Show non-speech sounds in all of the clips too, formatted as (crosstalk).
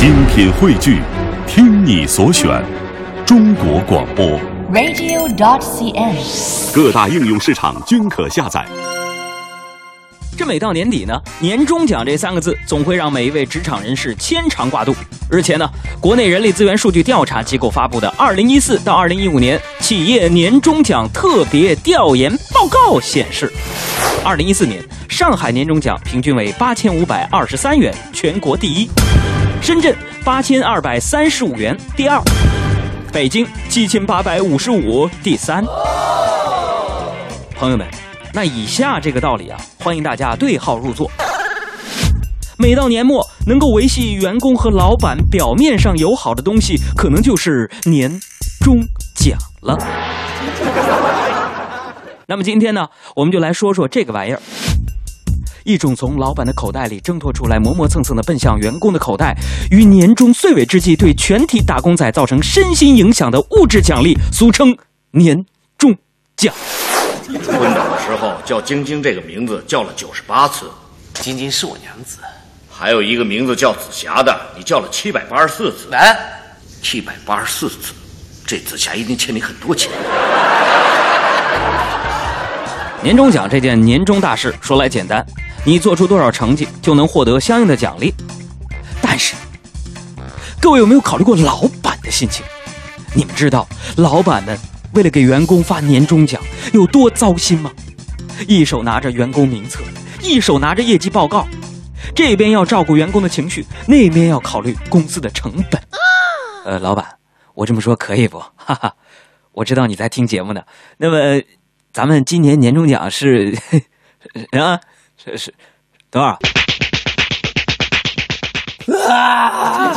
精品汇聚，听你所选，中国广播。radio.dot.cn，。各大应用市场均可下载。这每到年底呢，年终奖这三个字总会让每一位职场人士牵肠挂肚。日前呢，国内人力资源数据调查机构发布的《二零一四到二零一五年企业年终奖特别调研报告》显示，二零一四年上海年终奖平均为八千五百二十三元，全国第一；深圳八千二百三十五元，第二；北京七千八百五十五，第三。朋友们。那以下这个道理啊，欢迎大家对号入座。每到年末，能够维系员工和老板表面上友好的东西，可能就是年终奖了。(laughs) 那么今天呢，我们就来说说这个玩意儿。一种从老板的口袋里挣脱出来，磨磨蹭蹭的奔向员工的口袋，于年终岁尾之际对全体打工仔造成身心影响的物质奖励，俗称年终奖。昏倒的时候叫晶晶这个名字叫了九十八次，晶晶是我娘子。还有一个名字叫紫霞的，你叫了七百八十四次。哎，七百八十四次，这紫霞一定欠你很多钱。年终奖这件年终大事说来简单，你做出多少成绩就能获得相应的奖励。但是，各位有没有考虑过老板的心情？你们知道老板们？为了给员工发年终奖，有多糟心吗？一手拿着员工名册，一手拿着业绩报告，这边要照顾员工的情绪，那边要考虑公司的成本。呃，老板，我这么说可以不？哈哈，我知道你在听节目呢。那么，咱们今年年终奖是 (laughs) 啊，是是多少？啊！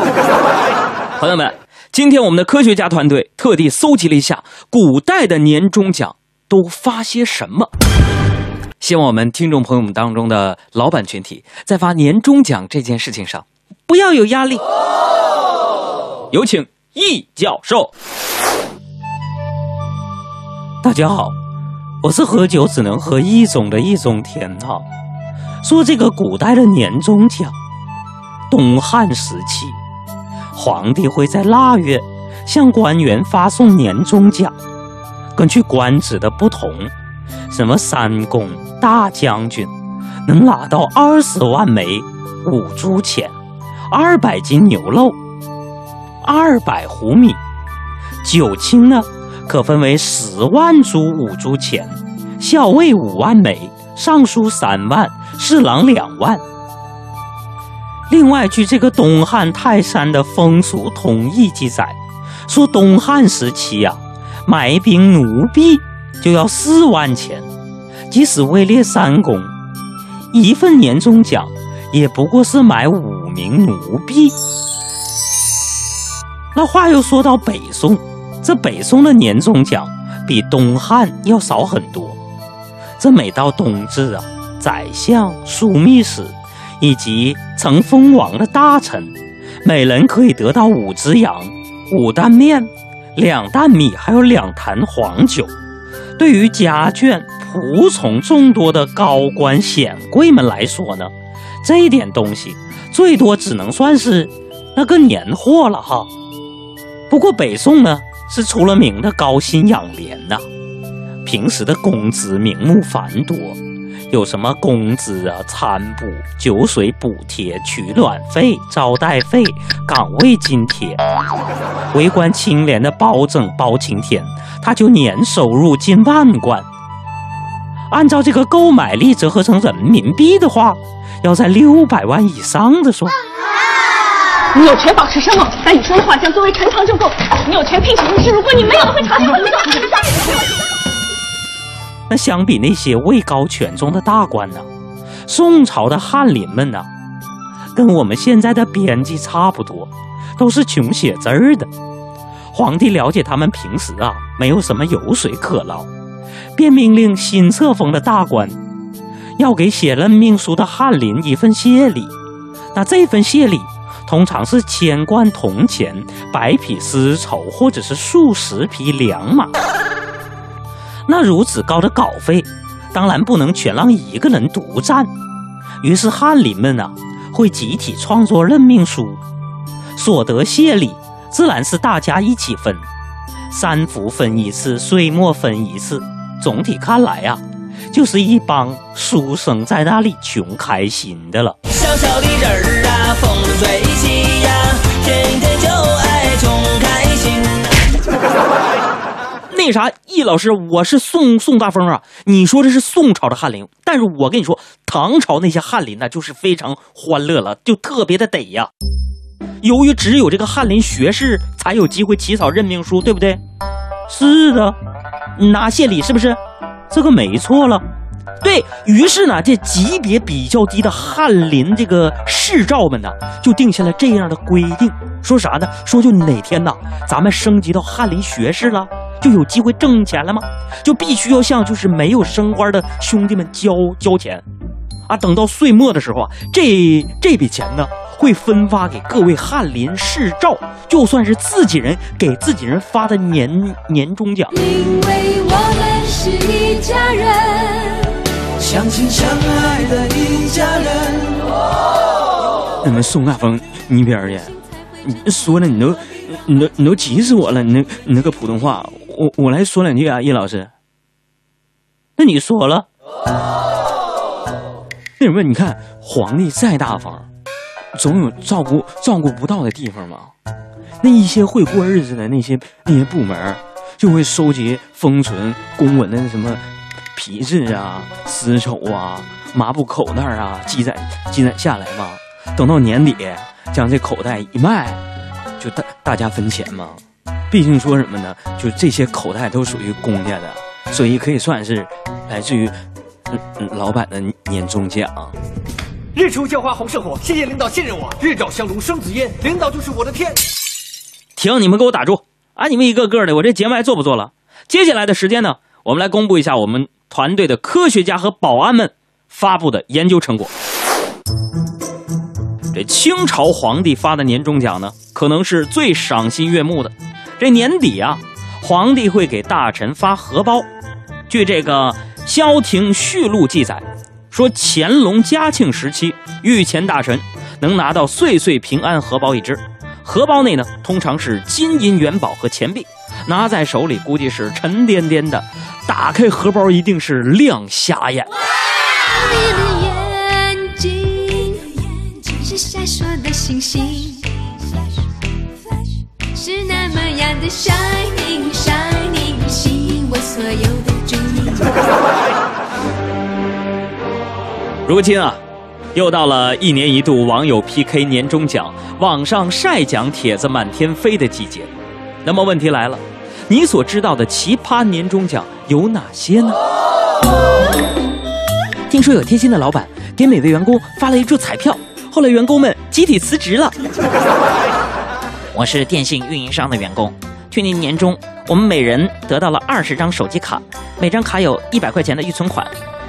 朋友们。今天我们的科学家团队特地搜集了一下古代的年终奖都发些什么，希望我们听众朋友们当中的老板群体在发年终奖这件事情上不要有压力。有请易教授。大家好，我是喝酒只能喝一种的易中天哈。说这个古代的年终奖，东汉时期。皇帝会在腊月向官员发送年终奖，根据官职的不同，什么三公、大将军能拿到二十万枚五铢钱、二百斤牛肉、二百斛米；九卿呢，可分为十万铢五铢钱、校尉五万枚、尚书三万、侍郎两万。另外，据这个东汉泰山的风俗通义记载，说东汉时期啊，买兵奴婢就要四万钱，即使位列三公，一份年终奖也不过是买五名奴婢。那话又说到北宋，这北宋的年终奖比东汉要少很多。这每到冬至啊，宰相、枢密使。以及曾封王的大臣，每人可以得到五只羊、五担面、两担米，还有两坛黄酒。对于家眷、仆从众多的高官显贵们来说呢，这点东西最多只能算是那个年货了哈。不过北宋呢是出了名的高薪养廉呐、平时的工资名目繁多。有什么工资啊、餐补、酒水补贴、取暖费、招待费、岗位津贴，为官清廉的包拯、包青天，他就年收入近万贯。按照这个购买力折合成人民币的话，要在六百万以上的说。你有权保持声望，但你说的话将作为陈塘就够。你有权聘请律师，如果你没有的，会查清楚你的。那相比那些位高权重的大官呢，宋朝的翰林们呢，跟我们现在的编辑差不多，都是穷写字儿的。皇帝了解他们平时啊没有什么油水可捞，便命令新册封的大官要给写任命书的翰林一份谢礼。那这份谢礼通常是千贯铜钱、百匹丝绸，或者是数十匹良马。那如此高的稿费，当然不能全让一个人独占。于是翰林们啊，会集体创作任命书，所得谢礼自然是大家一起分，三伏分一次，岁末分一次。总体看来呀、就是一帮书生在那里穷开心的了。小小的人儿啊，风吹起呀，天天就爱穷开心。那啥，易老师，我是宋宋大风啊。你说这是宋朝的翰林，但是我跟你说，唐朝那些翰林呢，就是非常欢乐了，就特别的得呀。由于只有这个翰林学士才有机会起草任命书，对不对？是的，拿谢礼是不是？这个没错了。对于是呢，这级别比较低的翰林这个士诏们呢，就定下了这样的规定，说啥呢？说就哪天呢，咱们升级到翰林学士了，就有机会挣钱了吗？就必须要向就是没有升官的兄弟们交交钱，啊，等到岁末的时候啊，这这笔钱呢，会分发给各位翰林士诏，就算是自己人给自己人发的年年终奖。因为我们是一家人。相亲相爱的一家人。那么宋大峰，你边儿去，你说了你都你都你都急死我了，你那你那个普通话，我我来说两句啊，叶老师。那你说了，那什么，你看皇帝再大方，总有照顾照顾不到的地方嘛。那一些会过日子的那些那些部门，就会收集封存公文的什么皮质啊、丝绸啊、麻布口袋啊，积攒积攒下来嘛。等到年底，将这口袋一卖，就大大家分钱嘛。毕竟说什么呢，就这些口袋都属于公家的，所以可以算是来自于老板的年终奖。日出浇花红胜火，谢谢领导信任我。日照香炉生紫烟，领导就是我的天。停！你们给我打住！啊，你们一个个的，我这节目还做不做了？接下来的时间呢，我们来公布一下我们团队的科学家和保安们发布的研究成果。这清朝皇帝发的年终奖呢，可能是最赏心悦目的。这年底啊，皇帝会给大臣发荷包。据这个《萧亭序录》记载，说乾隆嘉庆时期，御前大臣能拿到岁岁平安荷包一只。荷包内呢，通常是金银元宝和钱币，拿在手里估计是沉甸甸的，打开荷包一定是亮瞎眼。你的眼睛是闪烁的星星，是那的 shining shining，吸引我所有的注意。(laughs) 如今啊，又到了一年一度网友 PK 年终奖、网上晒奖帖子满天飞的季节。那么问题来了，你所知道的奇葩年终奖有哪些呢？(laughs) 听说有贴心的老板给每位员工发了一注彩票，后来员工们集体辞职了。(laughs) 我是电信运营商的员工，去年年终我们每人得到了二十张手机卡，每张卡有一百块钱的预存款，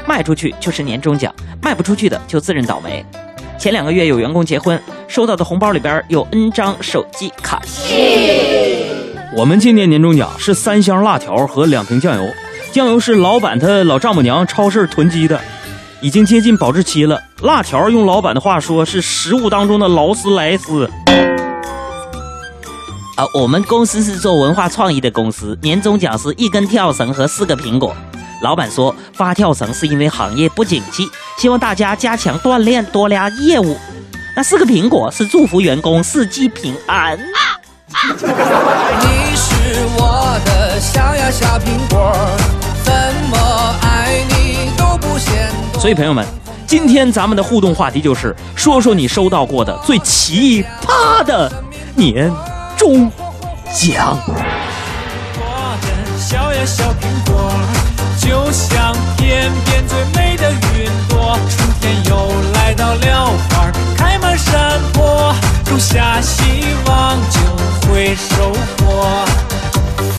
卖出去就是年终奖，卖不出去的就自认倒霉。前两个月有员工结婚，收到的红包里边有 N 张手机卡。我们今年年终奖是三箱辣条和两瓶酱油，酱油是老板他老丈母娘超市囤积的，已经接近保质期了。辣条用老板的话说是食物当中的劳斯莱斯。啊，我们公司是做文化创意的公司，年终奖是一根跳绳和四个苹果。老板说发跳绳是因为行业不景气，希望大家加强锻炼，多拉业务。那四个苹果是祝福员工四季平安。你是我的小呀小苹果，怎么爱你都不嫌多。所以朋友们，今天咱们的互动话题就是说说你收到过的最奇葩的年讲我是我的小呀小苹果，就像天边最美的云朵。春天又来到了，花开满山坡，种下希望就会收获。